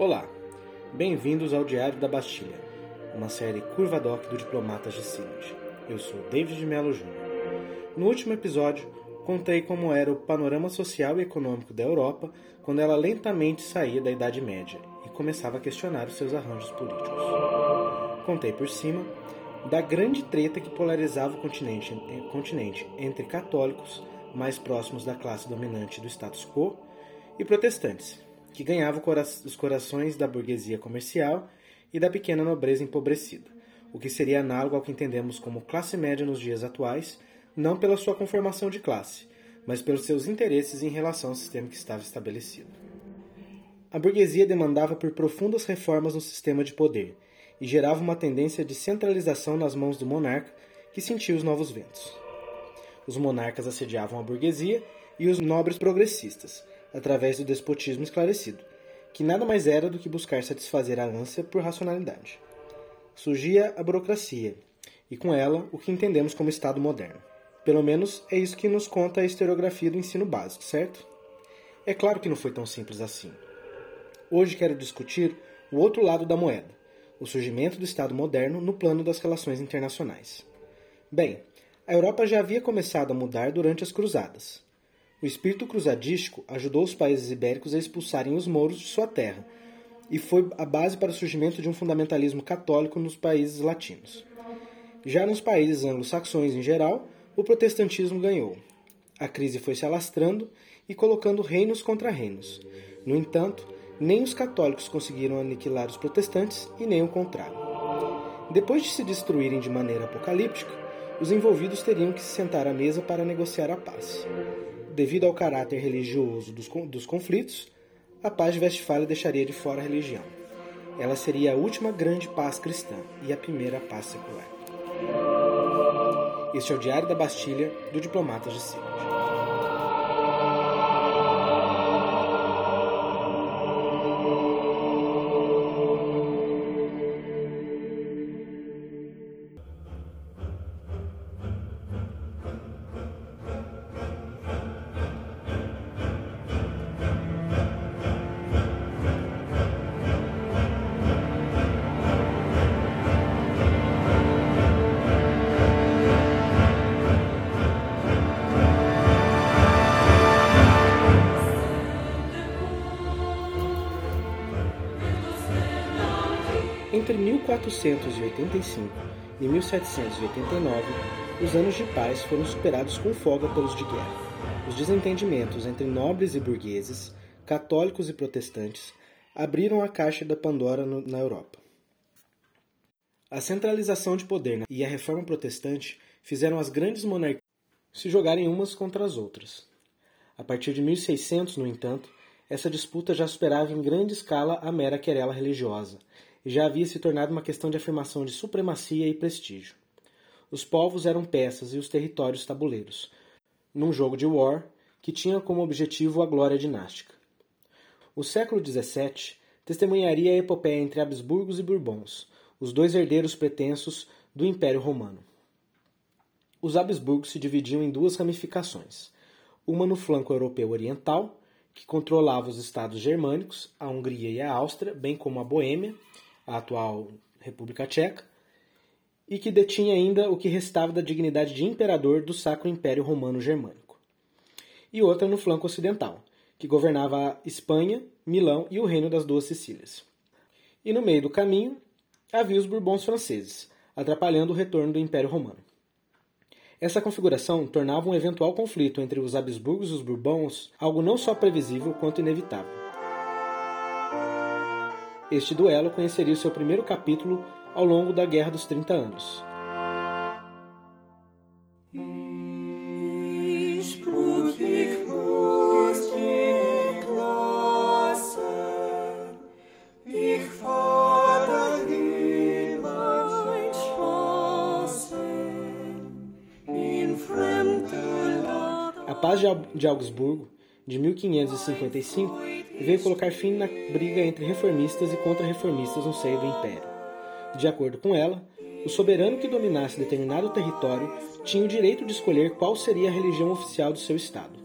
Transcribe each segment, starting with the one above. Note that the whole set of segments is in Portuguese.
Olá, bem-vindos ao Diário da Bastilha, uma série curva doc do Diplomatas de Sylhet. Eu sou David de Mello Jr. No último episódio, contei como era o panorama social e econômico da Europa quando ela lentamente saía da Idade Média e começava a questionar os seus arranjos políticos. Contei por cima da grande treta que polarizava o continente, continente entre católicos, mais próximos da classe dominante do status quo, e protestantes, que ganhava os corações da burguesia comercial e da pequena nobreza empobrecida, o que seria análogo ao que entendemos como classe média nos dias atuais, não pela sua conformação de classe, mas pelos seus interesses em relação ao sistema que estava estabelecido. A burguesia demandava por profundas reformas no sistema de poder e gerava uma tendência de centralização nas mãos do monarca, que sentia os novos ventos. Os monarcas assediavam a burguesia e os nobres progressistas, através do despotismo esclarecido, que nada mais era do que buscar satisfazer a ânsia por racionalidade. Surgia a burocracia, e com ela o que entendemos como Estado moderno. Pelo menos é isso que nos conta a historiografia do ensino básico, certo? É claro que não foi tão simples assim. Hoje quero discutir o outro lado da moeda, o surgimento do Estado moderno no plano das relações internacionais. Bem, a Europa já havia começado a mudar durante as Cruzadas. O espírito cruzadístico ajudou os países ibéricos a expulsarem os mouros de sua terra e foi a base para o surgimento de um fundamentalismo católico nos países latinos. Já nos países anglo-saxões em geral, o protestantismo ganhou. A crise foi se alastrando e colocando reinos contra reinos. No entanto, nem os católicos conseguiram aniquilar os protestantes e nem o contrário. Depois de se destruírem de maneira apocalíptica, os envolvidos teriam que se sentar à mesa para negociar a paz. Devido ao caráter religioso dos, dos conflitos, a paz de Westfália deixaria de fora a religião. Ela seria a última grande paz cristã e a primeira paz secular. Este é o Diário da Bastilha do Diplomatas de Síria. 1485 e 1789, os anos de paz foram superados com folga pelos de guerra. Os desentendimentos entre nobres e burgueses, católicos e protestantes, abriram a caixa da Pandora no, na Europa. A centralização de poder e a reforma protestante fizeram as grandes monarquias se jogarem umas contra as outras. A partir de 1600, no entanto, essa disputa já superava em grande escala a mera querela religiosa já havia se tornado uma questão de afirmação de supremacia e prestígio. Os povos eram peças e os territórios tabuleiros, num jogo de war que tinha como objetivo a glória dinástica. O século XVII testemunharia a epopeia entre Habsburgos e Bourbons, os dois herdeiros pretensos do Império Romano. Os Habsburgos se dividiam em duas ramificações, uma no flanco europeu oriental, que controlava os estados germânicos, a Hungria e a Áustria, bem como a Boêmia, a atual República Tcheca, e que detinha ainda o que restava da dignidade de imperador do Sacro Império Romano Germânico. E outra no flanco ocidental, que governava a Espanha, Milão e o Reino das Duas Sicílias. E no meio do caminho havia os Bourbons franceses, atrapalhando o retorno do Império Romano. Essa configuração tornava um eventual conflito entre os Habsburgos e os Bourbons algo não só previsível quanto inevitável. Este duelo conheceria o seu primeiro capítulo ao longo da Guerra dos Trinta Anos. A Paz de Augsburgo, de 1555, veio colocar fim na briga entre reformistas e contra-reformistas no seio do Império. De acordo com ela, o soberano que dominasse determinado território tinha o direito de escolher qual seria a religião oficial do seu Estado.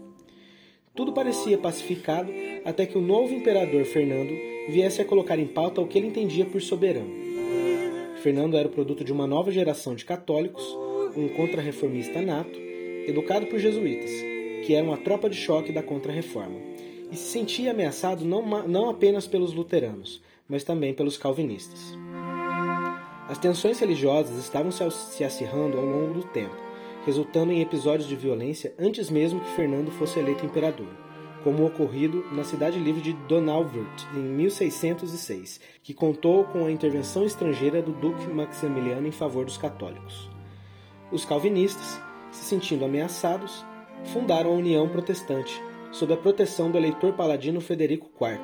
Tudo parecia pacificado até que o novo imperador Fernando viesse a colocar em pauta o que ele entendia por soberano. Fernando era o produto de uma nova geração de católicos, um contra-reformista nato, educado por jesuítas, que eram a tropa de choque da contra-reforma, e se sentia ameaçado não, não apenas pelos luteranos, mas também pelos calvinistas. As tensões religiosas estavam se acirrando ao longo do tempo, resultando em episódios de violência antes mesmo que Fernando fosse eleito imperador, como ocorrido na cidade livre de Donauwörth em 1606, que contou com a intervenção estrangeira do duque Maximiliano em favor dos católicos. Os calvinistas, se sentindo ameaçados, fundaram a União Protestante sob a proteção do eleitor paladino Frederico IV,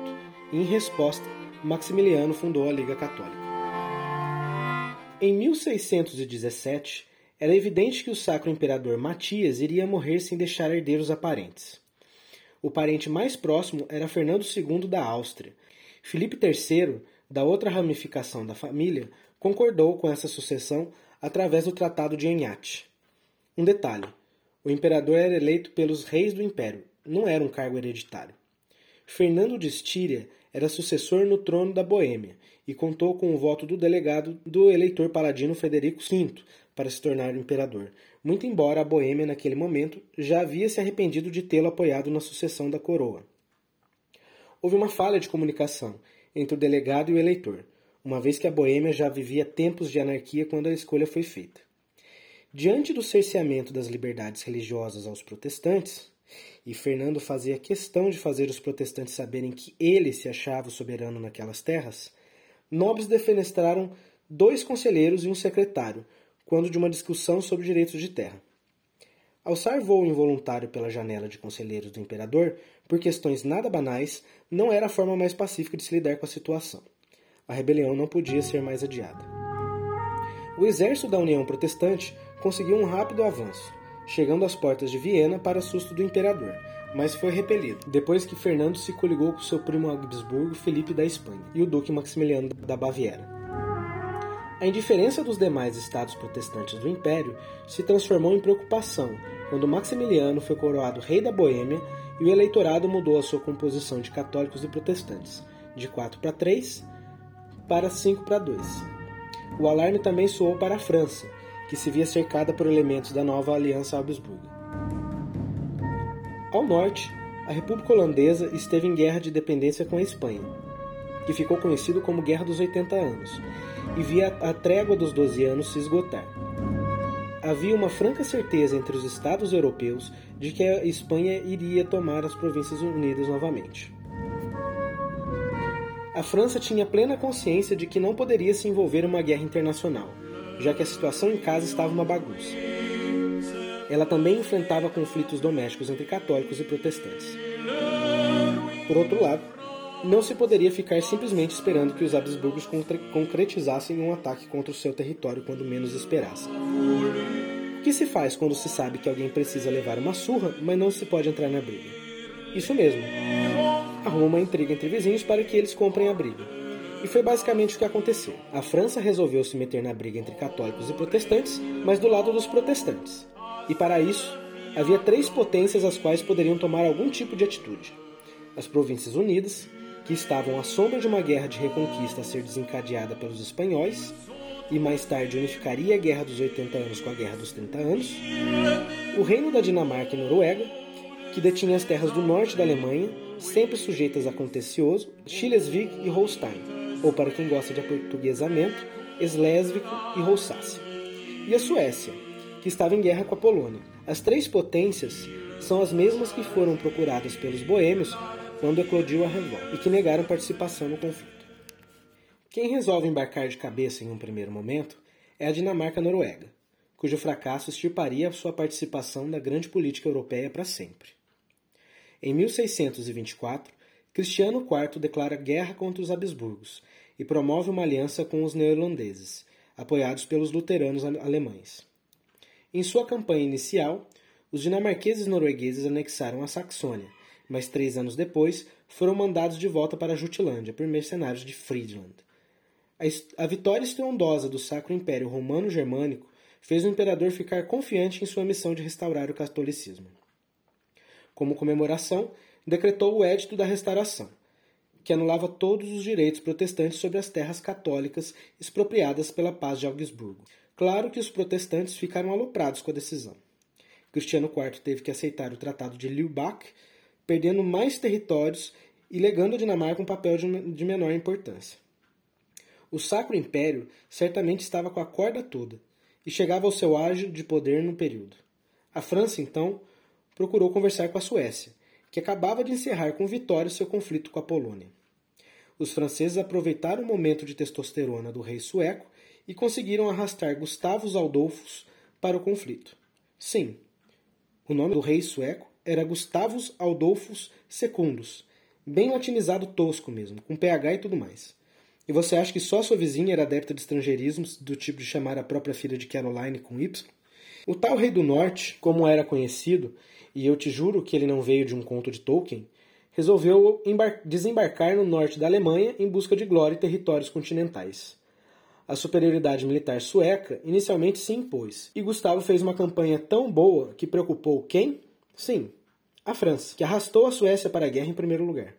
e em resposta, Maximiliano fundou a Liga Católica. Em 1617, era evidente que o sacro imperador Matias iria morrer sem deixar herdeiros aparentes. O parente mais próximo era Fernando II da Áustria. Filipe III, da outra ramificação da família, concordou com essa sucessão através do Tratado de Enhate. Um detalhe: o imperador era eleito pelos reis do império, não era um cargo hereditário. Fernando de Estíria era sucessor no trono da Boêmia e contou com o voto do delegado do eleitor paladino Frederico V para se tornar imperador, muito embora a Boêmia naquele momento já havia se arrependido de tê-lo apoiado na sucessão da coroa. Houve uma falha de comunicação entre o delegado e o eleitor, uma vez que a Boêmia já vivia tempos de anarquia quando a escolha foi feita. Diante do cerceamento das liberdades religiosas aos protestantes, e Fernando fazia questão de fazer os protestantes saberem que ele se achava soberano naquelas terras, nobres defenestraram dois conselheiros e um secretário, quando de uma discussão sobre direitos de terra. Alçar voo involuntário pela janela de conselheiros do imperador, por questões nada banais, não era a forma mais pacífica de se lidar com a situação. A rebelião não podia ser mais adiada. O exército da União Protestante conseguiu um rápido avanço, chegando às portas de Viena para susto do imperador, mas foi repelido, depois que Fernando se coligou com seu primo Habsburgo Felipe da Espanha e o duque Maximiliano da Baviera. A indiferença dos demais estados protestantes do império se transformou em preocupação quando Maximiliano foi coroado rei da Boêmia e o eleitorado mudou a sua composição de católicos e protestantes, de 4 para 3 para 5 para 2. O alarme também soou para a França, que se via cercada por elementos da nova Aliança Habsburga. Ao norte, a República Holandesa esteve em guerra de dependência com a Espanha, que ficou conhecido como Guerra dos 80 Anos, e via a trégua dos 12 anos se esgotar. Havia uma franca certeza entre os estados europeus de que a Espanha iria tomar as Províncias Unidas novamente. A França tinha plena consciência de que não poderia se envolver em uma guerra internacional, já que a situação em casa estava uma bagunça. Ela também enfrentava conflitos domésticos entre católicos e protestantes. Por outro lado, não se poderia ficar simplesmente esperando que os Habsburgos concretizassem um ataque contra o seu território quando menos esperassem. O que se faz quando se sabe que alguém precisa levar uma surra, mas não se pode entrar na briga? Isso mesmo. Arruma uma intriga entre vizinhos para que eles comprem a briga. E foi basicamente o que aconteceu. A França resolveu se meter na briga entre católicos e protestantes, mas do lado dos protestantes. E para isso, havia três potências as quais poderiam tomar algum tipo de atitude: as Províncias Unidas, que estavam à sombra de uma guerra de reconquista a ser desencadeada pelos espanhóis, e mais tarde unificaria a Guerra dos 80 Anos com a Guerra dos 30 Anos, o Reino da Dinamarca e Noruega, que detinha as terras do norte da Alemanha, sempre sujeitas a Contecioso, Schleswig e Holstein, ou para quem gosta de aportuguesamento, Slesvig e Rosácia. E a Suécia, que estava em guerra com a Polônia. As três potências são as mesmas que foram procuradas pelos boêmios quando eclodiu a revolta e que negaram participação no conflito. Quem resolve embarcar de cabeça em um primeiro momento é a Dinamarca-Noruega, cujo fracasso extirparia sua participação na grande política europeia para sempre. Em 1624, Cristiano IV declara guerra contra os Habsburgos e promove uma aliança com os neerlandeses, apoiados pelos luteranos alemães. Em sua campanha inicial, os dinamarqueses noruegueses anexaram a Saxônia, mas três anos depois foram mandados de volta para a Jutlândia por mercenários de Friedland. A, vitória estrondosa do Sacro Império Romano-Germânico fez o imperador ficar confiante em sua missão de restaurar o catolicismo. Como comemoração, decretou o Edito da Restauração, que anulava todos os direitos protestantes sobre as terras católicas expropriadas pela Paz de Augsburgo. Claro que os protestantes ficaram aloprados com a decisão. Cristiano IV teve que aceitar o Tratado de Lübeck, perdendo mais territórios e legando a Dinamarca um papel de menor importância. O Sacro Império certamente estava com a corda toda e chegava ao seu ágio de poder no período. A França, então, procurou conversar com a Suécia, que acabava de encerrar com vitória seu conflito com a Polônia. Os franceses aproveitaram o momento de testosterona do rei sueco e conseguiram arrastar Gustavus Adolfos para o conflito. Sim, o nome do rei sueco era Gustavus Adolfus Secundus, bem latinizado tosco mesmo, com PH e tudo mais. E você acha que só sua vizinha era adepta de estrangeirismos, do tipo de chamar a própria filha de Caroline com Y? O tal Rei do Norte, como era conhecido, e eu te juro que ele não veio de um conto de Tolkien, resolveu desembarcar no norte da Alemanha em busca de glória e territórios continentais. A superioridade militar sueca inicialmente se impôs, e Gustavo fez uma campanha tão boa que preocupou quem? Sim, a França, que arrastou a Suécia para a guerra em primeiro lugar.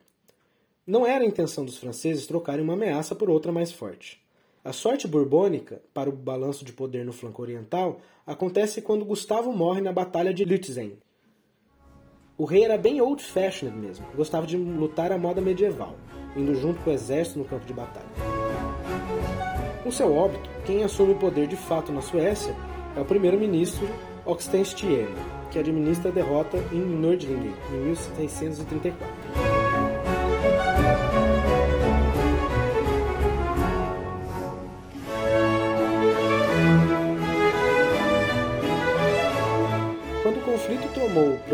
Não era a intenção dos franceses trocarem uma ameaça por outra mais forte. A sorte borbônica, para o balanço de poder no flanco oriental, acontece quando Gustavo morre na Batalha de Lützen. O rei era bem old-fashioned mesmo, gostava de lutar à moda medieval, indo junto com o exército no campo de batalha. Com seu óbito, quem assume o poder de fato na Suécia é o primeiro-ministro Oxenstierna, que administra a derrota em Nördlingen em 1634.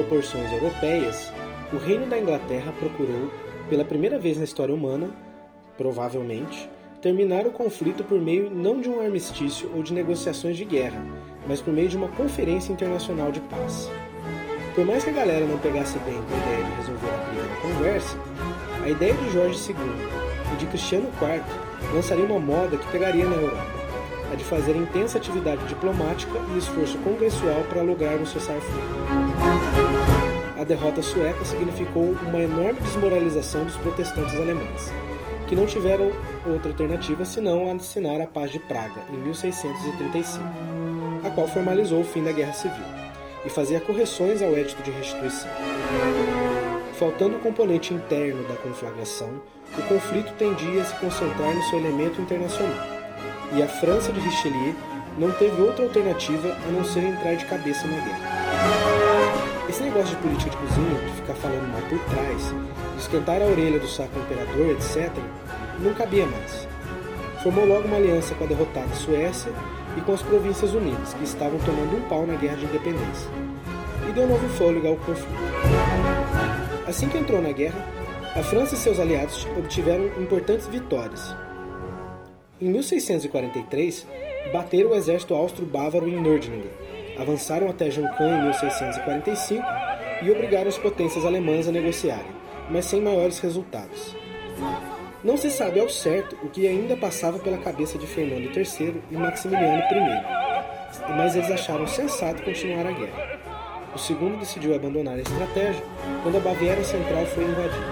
Proporções europeias, o Reino da Inglaterra procurou, pela primeira vez na história humana, provavelmente, terminar o conflito por meio não de um armistício ou de negociações de guerra, mas por meio de uma conferência internacional de paz. Por mais que a galera não pegasse bem com a ideia de resolver a briga na conversa, a ideia de Jorge II e de Cristiano IV lançaria uma moda que pegaria na Europa a de fazer intensa atividade diplomática e esforço congressual para lograr um cessar-fogo. A derrota sueca significou uma enorme desmoralização dos protestantes alemães, que não tiveram outra alternativa senão assinar a Paz de Praga, em 1635, a qual formalizou o fim da Guerra Civil e fazia correções ao Edito de Restituição. Faltando o componente interno da conflagração, o conflito tendia a se concentrar no seu elemento internacional e a França de Richelieu não teve outra alternativa a não ser entrar de cabeça na guerra. Esse negócio de política de cozinha, de ficar falando mal por trás, de esquentar a orelha do sacro imperador, etc., não cabia mais. Formou logo uma aliança com a derrotada Suécia e com as Províncias Unidas, que estavam tomando um pau na guerra de independência, e deu novo fôlego ao conflito. Assim que entrou na guerra, a França e seus aliados obtiveram importantes vitórias, em 1643, bateram o exército austro-bávaro em Nördlingen, avançaram até Juncan em 1645 e obrigaram as potências alemãs a negociarem, mas sem maiores resultados. Não se sabe ao certo o que ainda passava pela cabeça de Fernando III e Maximiliano I, mas eles acharam sensato continuar a guerra. O segundo decidiu abandonar a estratégia quando a Baviera Central foi invadida.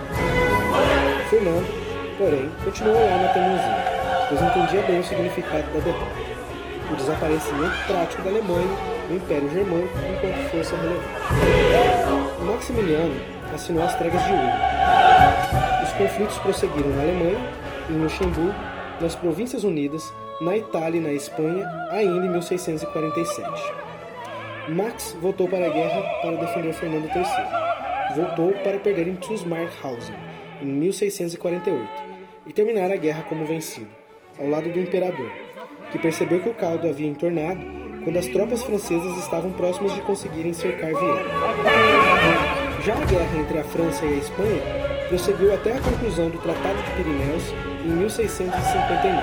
Fernando, porém, continuou lá na Temuzinha pois entendia bem o significado da derrota. O desaparecimento prático da Alemanha do Império Germânico enquanto força relevante. O Maximiliano assinou as tregas de Ulm. Os conflitos prosseguiram na Alemanha, em Luxemburgo, nas Províncias Unidas, na Itália e na Espanha, ainda em 1647. Max voltou para a guerra para defender Fernando III. Voltou para perder em Tusmarhausen, em 1648, e terminar a guerra como vencido ao lado do imperador, que percebeu que o caldo havia entornado quando as tropas francesas estavam próximas de conseguirem cercar Viena. Já a guerra entre a França e a Espanha prosseguiu até a conclusão do Tratado de Pirineus em 1659.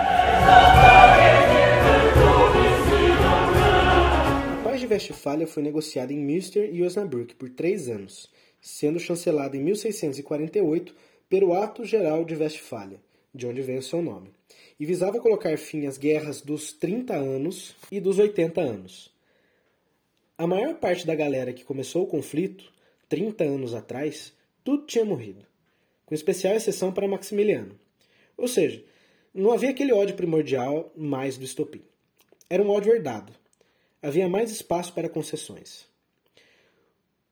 A Paz de Westfália foi negociada em Münster e Osnabrück por três anos, sendo chancelada em 1648 pelo Ato Geral de Westfália, de onde vem o seu nome e visava colocar fim às guerras dos 30 anos e dos 80 anos. A maior parte da galera que começou o conflito 30 anos atrás, tudo tinha morrido, com especial exceção para Maximiliano. Ou seja, não havia aquele ódio primordial mais do estopim. Era um ódio herdado. Havia mais espaço para concessões.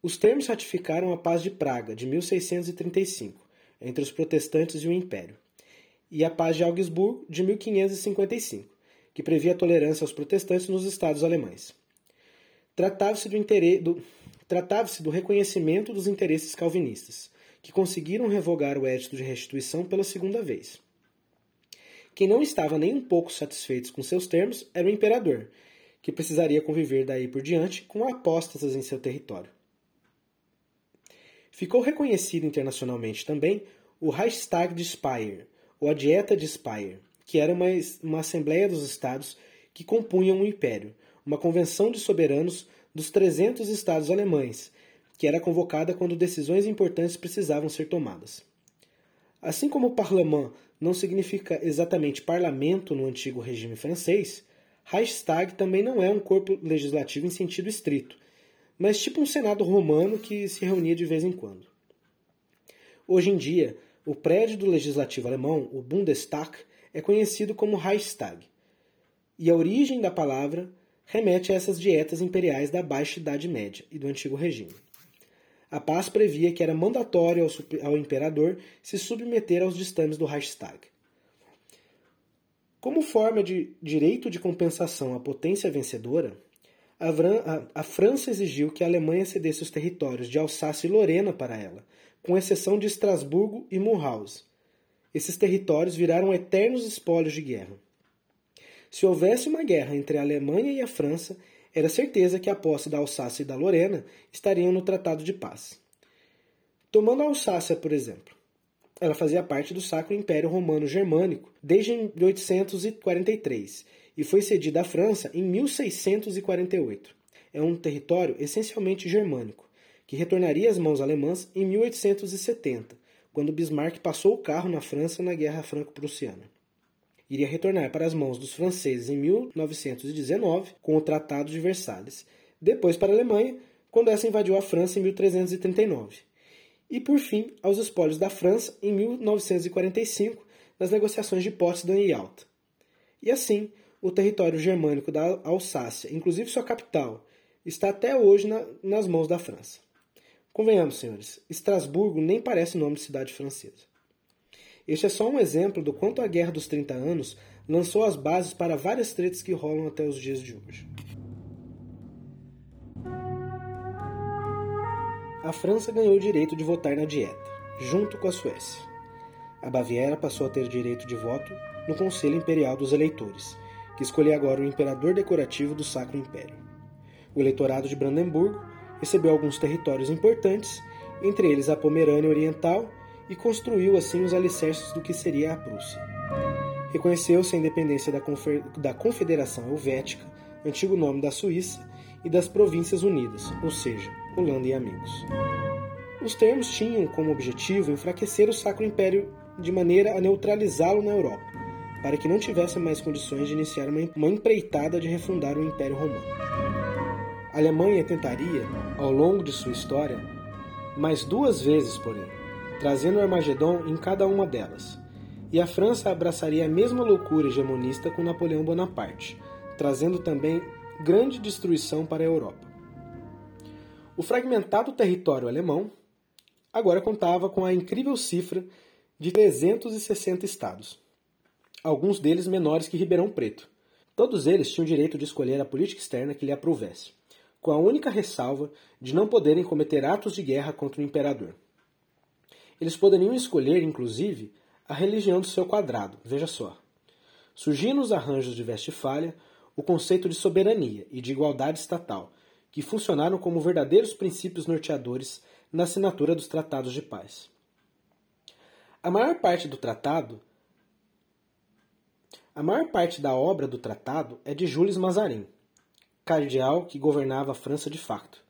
Os termos ratificaram a Paz de Praga, de 1635, entre os protestantes e o Império, e a Paz de Augsburgo, de 1555, que previa a tolerância aos protestantes nos estados alemães. Tratava-se do, do... Tratava do reconhecimento dos interesses calvinistas, que conseguiram revogar o Edito de Restituição pela segunda vez. Quem não estava nem um pouco satisfeito com seus termos era o imperador, que precisaria conviver daí por diante com apóstatas em seu território. Ficou reconhecido internacionalmente também o Reichstag de Speyer, ou a Dieta de Speyer, que era uma, uma assembleia dos estados que compunham o império, uma convenção de soberanos dos 300 estados alemães, que era convocada quando decisões importantes precisavam ser tomadas. Assim como Parlement não significa exatamente parlamento no antigo regime francês, Reichstag também não é um corpo legislativo em sentido estrito, mas tipo um Senado romano que se reunia de vez em quando. Hoje em dia, o prédio do legislativo alemão, o Bundestag, é conhecido como Reichstag, e a origem da palavra remete a essas dietas imperiais da Baixa Idade Média e do Antigo Regime. A paz previa que era mandatório ao, ao imperador se submeter aos ditames do Reichstag. Como forma de direito de compensação à potência vencedora, a, França exigiu que a Alemanha cedesse os territórios de Alsácia e Lorena para ela, com exceção de Estrasburgo e Mulhouse. Esses territórios viraram eternos espólios de guerra. Se houvesse uma guerra entre a Alemanha e a França, era certeza que a posse da Alsácia e da Lorena estariam no Tratado de Paz. Tomando a Alsácia, por exemplo, ela fazia parte do Sacro Império Romano Germânico desde 1843 e foi cedida à França em 1648. É um território essencialmente germânico, que retornaria às mãos alemãs em 1870, quando Bismarck passou o carro na França na Guerra Franco-Prussiana. Iria retornar para as mãos dos franceses em 1919, com o Tratado de Versalhes, depois para a Alemanha, quando essa invadiu a França em 1339, e por fim aos espólios da França em 1945, nas negociações de Potsdam e Yalta. E assim, o território germânico da Alsácia, inclusive sua capital, está até hoje na, nas mãos da França. Convenhamos, senhores, Estrasburgo nem parece nome de cidade francesa. Este é só um exemplo do quanto a Guerra dos 30 Anos lançou as bases para várias tretas que rolam até os dias de hoje. A França ganhou o direito de votar na Dieta, junto com a Suécia. A Baviera passou a ter direito de voto no Conselho Imperial dos Eleitores, que escolheu agora o imperador decorativo do Sacro Império. O eleitorado de Brandemburgo recebeu alguns territórios importantes, entre eles a Pomerânia Oriental, e construiu assim os alicerces do que seria a Prússia. Reconheceu-se a independência da, Confederação Helvética, antigo nome da Suíça, e das Províncias Unidas, ou seja, Holanda e amigos. Os termos tinham como objetivo enfraquecer o Sacro Império de maneira a neutralizá-lo na Europa, para que não tivesse mais condições de iniciar uma empreitada de refundar o Império Romano. A Alemanha tentaria, ao longo de sua história, mais duas vezes, porém, trazendo Armagedon em cada uma delas. E a França abraçaria a mesma loucura hegemonista com Napoleão Bonaparte, trazendo também grande destruição para a Europa. O fragmentado território alemão agora contava com a incrível cifra de 360 estados alguns deles menores que Ribeirão Preto. Todos eles tinham direito de escolher a política externa que lhe aprovesse, com a única ressalva de não poderem cometer atos de guerra contra o imperador. Eles poderiam escolher, inclusive, a religião do seu quadrado, veja só. Surgiu nos arranjos de Westfália o conceito de soberania e de igualdade estatal, que funcionaram como verdadeiros princípios norteadores na assinatura dos tratados de paz. A maior parte do tratado a maior parte da obra do tratado é de Jules Mazarin, cardeal que governava a França de facto,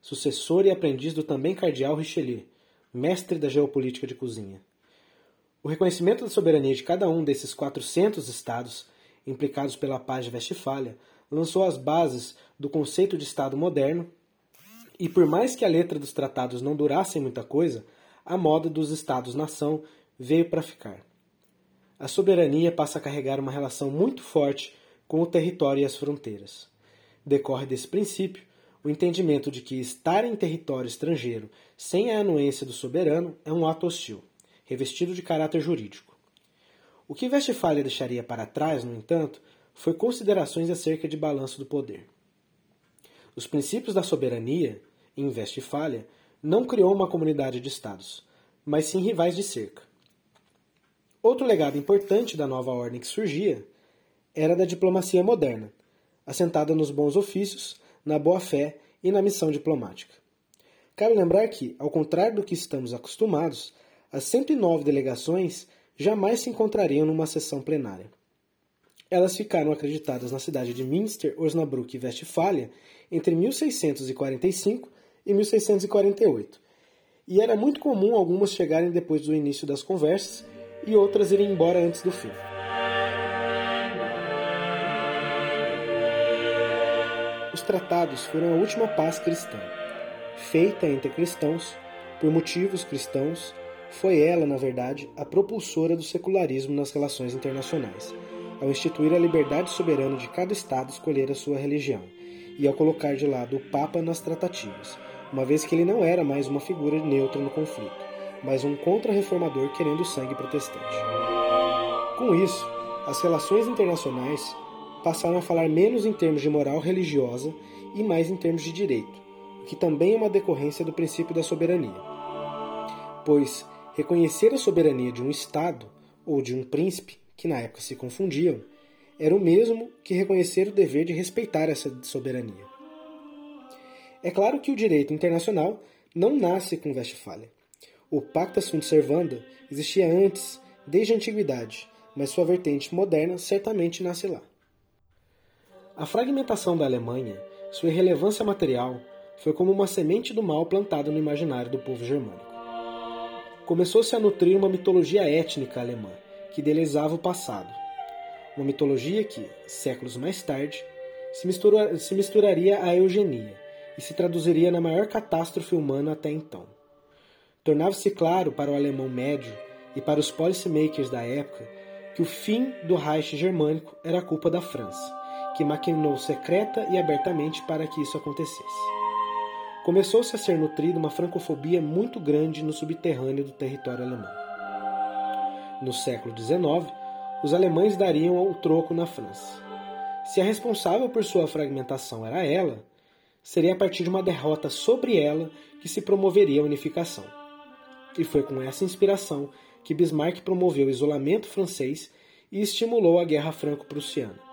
sucessor e aprendiz do também cardeal Richelieu, mestre da geopolítica de cozinha. O reconhecimento da soberania de cada um desses 400 estados implicados pela paz de Westfália lançou as bases do conceito de Estado moderno E por mais que a letra dos tratados não durasse muita coisa, a moda dos estados-nação veio para ficar. A soberania passa a carregar uma relação muito forte com o território e as fronteiras. Decorre desse princípio o entendimento de que estar em território estrangeiro sem a anuência do soberano é um ato hostil, revestido de caráter jurídico. O que Westphalia deixaria para trás, no entanto, foi considerações acerca de balanço do poder. Os princípios da soberania, em Westphalia, não criou uma comunidade de estados, mas sim rivais de cerca. Outro legado importante da nova ordem que surgia era da diplomacia moderna, assentada nos bons ofícios, na boa-fé e na missão diplomática. Cabe lembrar que, ao contrário do que estamos acostumados, as 109 delegações jamais se encontrariam numa sessão plenária. Elas ficaram acreditadas na cidade de Münster, Osnabrück e Westfália entre 1645 e 1648, e era muito comum algumas chegarem depois do início das conversas e outras irem embora antes do fim. Os tratados foram a última paz cristã. Feita entre cristãos, por motivos cristãos, foi ela, na verdade, a propulsora do secularismo nas relações internacionais, ao instituir a liberdade soberana de cada Estado escolher a sua religião, e ao colocar de lado o Papa nas tratativas, uma vez que ele não era mais uma figura neutra no conflito, mas um contra-reformador querendo sangue protestante. Com isso, as relações internacionais passaram a falar menos em termos de moral religiosa e mais em termos de direito, o que também é uma decorrência do princípio da soberania. Pois reconhecer a soberania de um Estado ou de um príncipe, que na época se confundiam, era o mesmo que reconhecer o dever de respeitar essa soberania. É claro que o direito internacional não nasce com Westphalia. O Pacta Sunt Servanda existia antes, desde a antiguidade, mas sua vertente moderna certamente nasce lá. A fragmentação da Alemanha, sua irrelevância material, foi como uma semente do mal plantada no imaginário do povo germânico. Começou-se a nutrir uma mitologia étnica alemã, que idealizava o passado. Uma mitologia que, séculos mais tarde, se, se misturaria à eugenia e se traduziria na maior catástrofe humana até então. Tornava-se claro para o alemão médio e para os policymakers da época que o fim do Reich germânico era culpa da França que maquinou secreta e abertamente para que isso acontecesse. Começou-se a ser nutrida uma francofobia muito grande no subterrâneo do território alemão. No século XIX, os alemães dariam o troco na França. Se a responsável por sua fragmentação era ela, seria a partir de uma derrota sobre ela que se promoveria a unificação. E foi com essa inspiração que Bismarck promoveu o isolamento francês e estimulou a Guerra Franco-Prussiana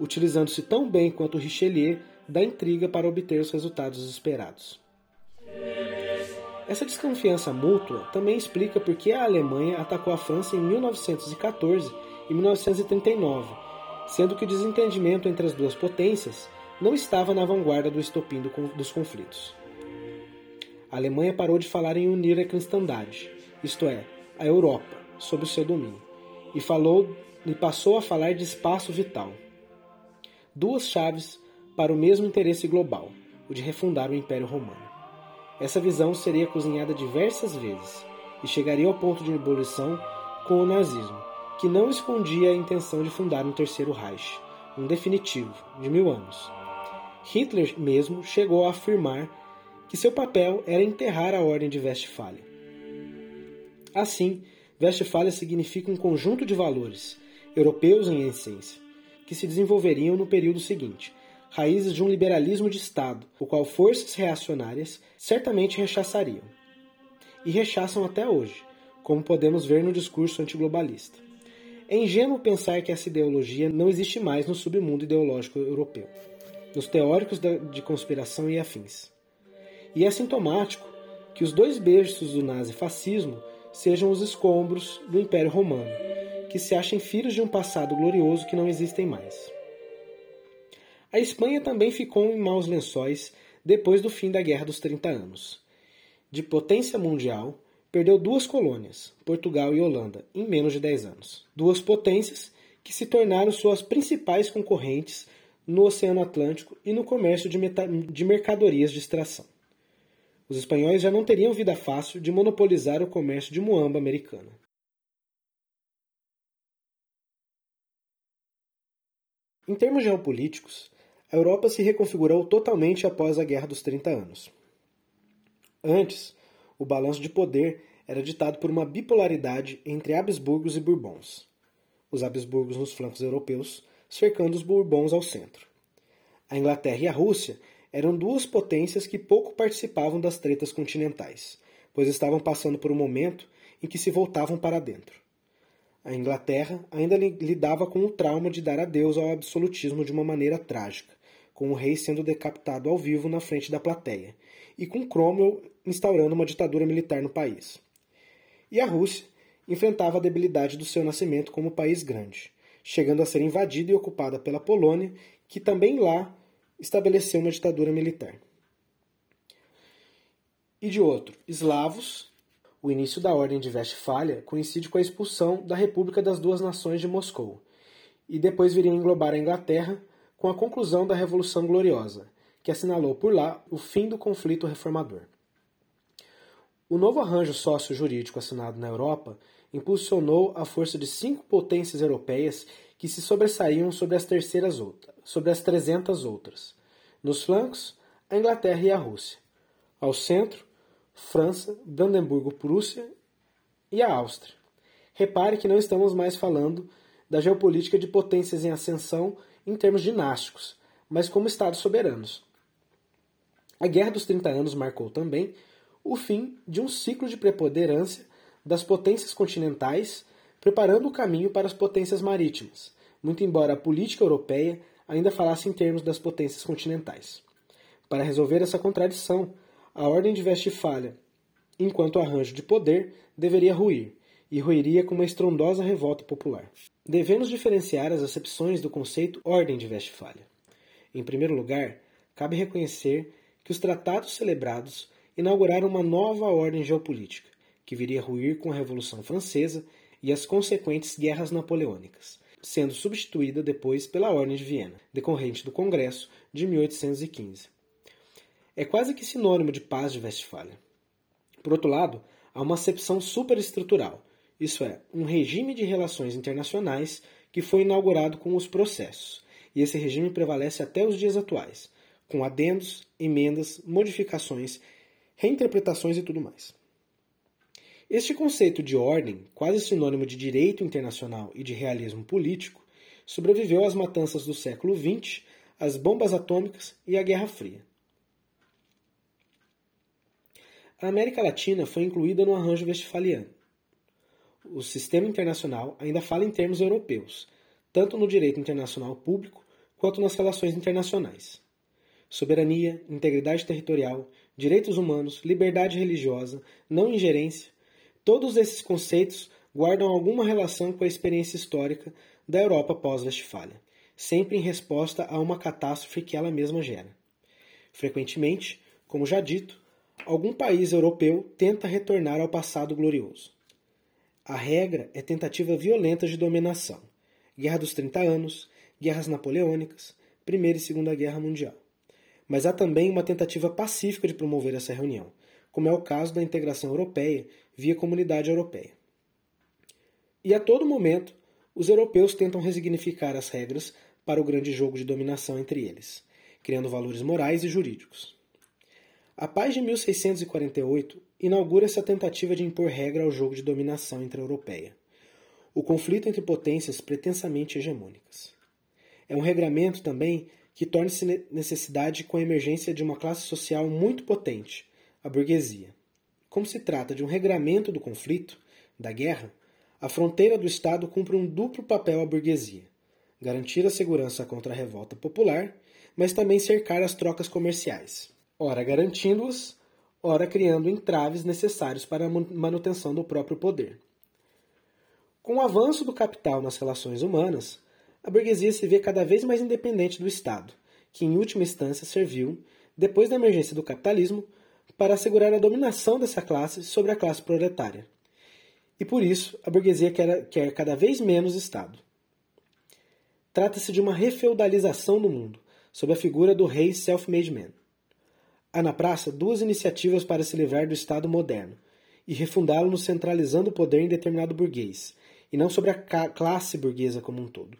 utilizando-se tão bem quanto Richelieu da intriga para obter os resultados esperados. Essa desconfiança mútua também explica por que a Alemanha atacou a França em 1914 e 1939, sendo que o desentendimento entre as duas potências não estava na vanguarda do estopim dos conflitos. A Alemanha parou de falar em unir a cristandade, isto é, a Europa, sob o seu domínio, e falou e passou a falar de espaço vital duas chaves para o mesmo interesse global, o de refundar o Império Romano. Essa visão seria cozinhada diversas vezes e chegaria ao ponto de ebulição com o nazismo, que não escondia a intenção de fundar um terceiro Reich, um definitivo, de mil anos. Hitler mesmo chegou a afirmar que seu papel era enterrar a Ordem de Westphalia. Assim, Westphalia significa um conjunto de valores, europeus em essência, que se desenvolveriam no período seguinte, raízes de um liberalismo de Estado, o qual forças reacionárias certamente rechaçariam. E rechaçam até hoje, como podemos ver no discurso antiglobalista. É ingênuo pensar que essa ideologia não existe mais no submundo ideológico europeu, nos teóricos de conspiração e afins. E é sintomático que os dois berços do nazifascismo sejam os escombros do Império Romano, que se achem filhos de um passado glorioso que não existem mais. A Espanha também ficou em maus lençóis depois do fim da Guerra dos 30 Anos. De potência mundial, perdeu duas colônias, Portugal e Holanda, em menos de 10 anos. Duas potências que se tornaram suas principais concorrentes no Oceano Atlântico e no comércio de, de mercadorias de extração. Os espanhóis já não teriam vida fácil de monopolizar o comércio de muamba americana. Em termos geopolíticos, a Europa se reconfigurou totalmente após a Guerra dos 30 Anos. Antes, o balanço de poder era ditado por uma bipolaridade entre Habsburgos e Bourbons. Os Habsburgos nos flancos europeus, cercando os Bourbons ao centro. A Inglaterra e a Rússia eram duas potências que pouco participavam das tretas continentais, pois estavam passando por um momento em que se voltavam para dentro. A Inglaterra ainda lidava com o trauma de dar adeus ao absolutismo de uma maneira trágica, com o rei sendo decapitado ao vivo na frente da plateia, e com Cromwell instaurando uma ditadura militar no país. E a Rússia enfrentava a debilidade do seu nascimento como país grande, chegando a ser invadida e ocupada pela Polônia, que também lá estabeleceu uma ditadura militar. E de outro, eslavos, o início da Ordem de Westfália coincide com a expulsão da República das Duas Nações de Moscou, e depois viria englobar a Inglaterra com a conclusão da Revolução Gloriosa, que assinalou por lá o fim do conflito reformador. O novo arranjo sócio-jurídico assinado na Europa impulsionou a força de cinco potências europeias que se sobressaíam sobre as terceiras outras, sobre as 300 outras. Nos flancos, a Inglaterra e a Rússia. Ao centro, França, Brandemburgo-Prússia e a Áustria. Repare que não estamos mais falando da geopolítica de potências em ascensão em termos dinásticos, mas como estados soberanos. A Guerra dos 30 Anos marcou também o fim de um ciclo de preponderância das potências continentais, preparando o caminho para as potências marítimas, muito embora a política europeia ainda falasse em termos das potências continentais. Para resolver essa contradição, a Ordem de Westfália, enquanto arranjo de poder, deveria ruir, e ruiria com uma estrondosa revolta popular. Devemos diferenciar as acepções do conceito Ordem de Westfália. Em primeiro lugar, cabe reconhecer que os tratados celebrados inauguraram uma nova ordem geopolítica, que viria a ruir com a Revolução Francesa e as consequentes guerras napoleônicas, sendo substituída depois pela Ordem de Viena, decorrente do Congresso de 1815. É quase que sinônimo de paz de Westfália. Por outro lado, há uma acepção superestrutural, isso é, um regime de relações internacionais que foi inaugurado com os processos, e esse regime prevalece até os dias atuais, com adendos, emendas, modificações, reinterpretações e tudo mais. Este conceito de ordem, quase sinônimo de direito internacional e de realismo político, sobreviveu às matanças do século XX, às bombas atômicas e à Guerra Fria. A América Latina foi incluída no arranjo westfaliano o sistema internacional ainda fala em termos europeus, tanto no direito internacional público quanto nas relações internacionais. Soberania, integridade territorial, direitos humanos, liberdade religiosa, não ingerência, todos esses conceitos guardam alguma relação com a experiência histórica da Europa pós-Westfália, sempre em resposta a uma catástrofe que ela mesma gera. Frequentemente, como já dito, algum país europeu tenta retornar ao passado glorioso. A regra é tentativa violenta de dominação. Guerra dos 30 anos, guerras napoleônicas, Primeira e Segunda Guerra Mundial. Mas há também uma tentativa pacífica de promover essa reunião, como é o caso da integração europeia via Comunidade Europeia. E a todo momento, os europeus tentam resignificar as regras para o grande jogo de dominação entre eles, criando valores morais e jurídicos. A paz de 1648 inaugura essa tentativa de impor regra ao jogo de dominação intra-europeia. O conflito entre potências pretensamente hegemônicas. É um regramento também que torna-se necessidade com a emergência de uma classe social muito potente, a burguesia. Como se trata de um regramento do conflito, da guerra, a fronteira do Estado cumpre um duplo papel à burguesia: garantir a segurança contra a revolta popular, mas também cercar as trocas comerciais ora garantindo-as, ora criando entraves necessários para a manutenção do próprio poder. Com o avanço do capital nas relações humanas, a burguesia se vê cada vez mais independente do Estado, que em última instância serviu, depois da emergência do capitalismo, para assegurar a dominação dessa classe sobre a classe proletária. E por isso, a burguesia quer, quer cada vez menos Estado. Trata-se de uma refeudalização do mundo, sob a figura do rei self-made man. Há na praça duas iniciativas para se livrar do Estado moderno e refundá-lo centralizando o poder em determinado burguês, e não sobre a classe burguesa como um todo.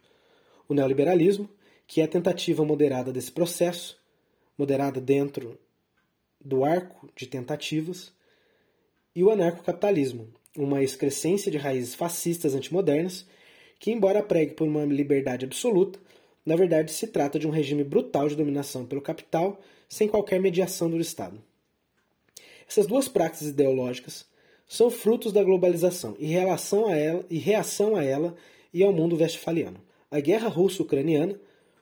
O neoliberalismo, que é a tentativa moderada desse processo, moderada dentro do arco de tentativas, e o anarcocapitalismo, uma excrescência de raízes fascistas antimodernas, que, embora pregue por uma liberdade absoluta, na verdade se trata de um regime brutal de dominação pelo capital, sem qualquer mediação do Estado. Essas duas práticas ideológicas são frutos da globalização e, relação a ela, e reação a ela e ao mundo westfaliano. A guerra russo-ucraniana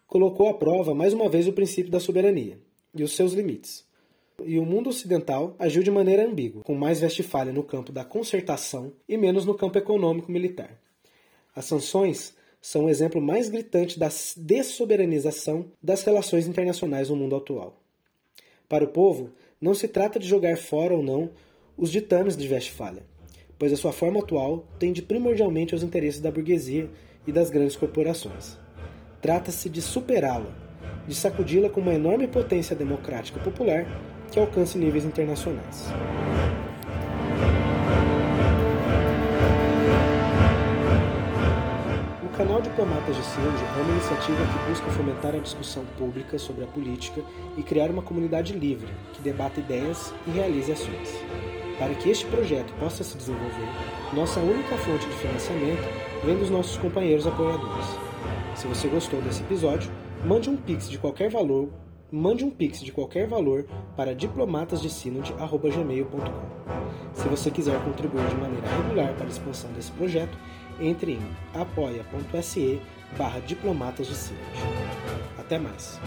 colocou à prova mais uma vez o princípio da soberania e os seus limites. E o mundo ocidental agiu de maneira ambígua, com mais Westfália no campo da concertação e menos no campo econômico-militar. As sanções são o exemplo mais gritante da dessoberanização das relações internacionais no mundo atual. Para o povo, não se trata de jogar fora ou não os ditames de Westphalia, pois a sua forma atual tende primordialmente aos interesses da burguesia e das grandes corporações. Trata-se de superá-la, de sacudi-la com uma enorme potência democrática popular que alcance níveis internacionais. Canal Diplomatas de Singe é uma iniciativa que busca fomentar a discussão pública sobre a política e criar uma comunidade livre que debata ideias e realize ações. Para que este projeto possa se desenvolver, nossa única fonte de financiamento vem dos nossos companheiros apoiadores. Se você gostou desse episódio, mande um pix de qualquer valor, mande um pix de qualquer valor para diplomatasdesinode@gmail.com. Se você quiser contribuir de maneira regular para a expansão desse projeto, entre em apoia.se barra diplomatas de Até mais!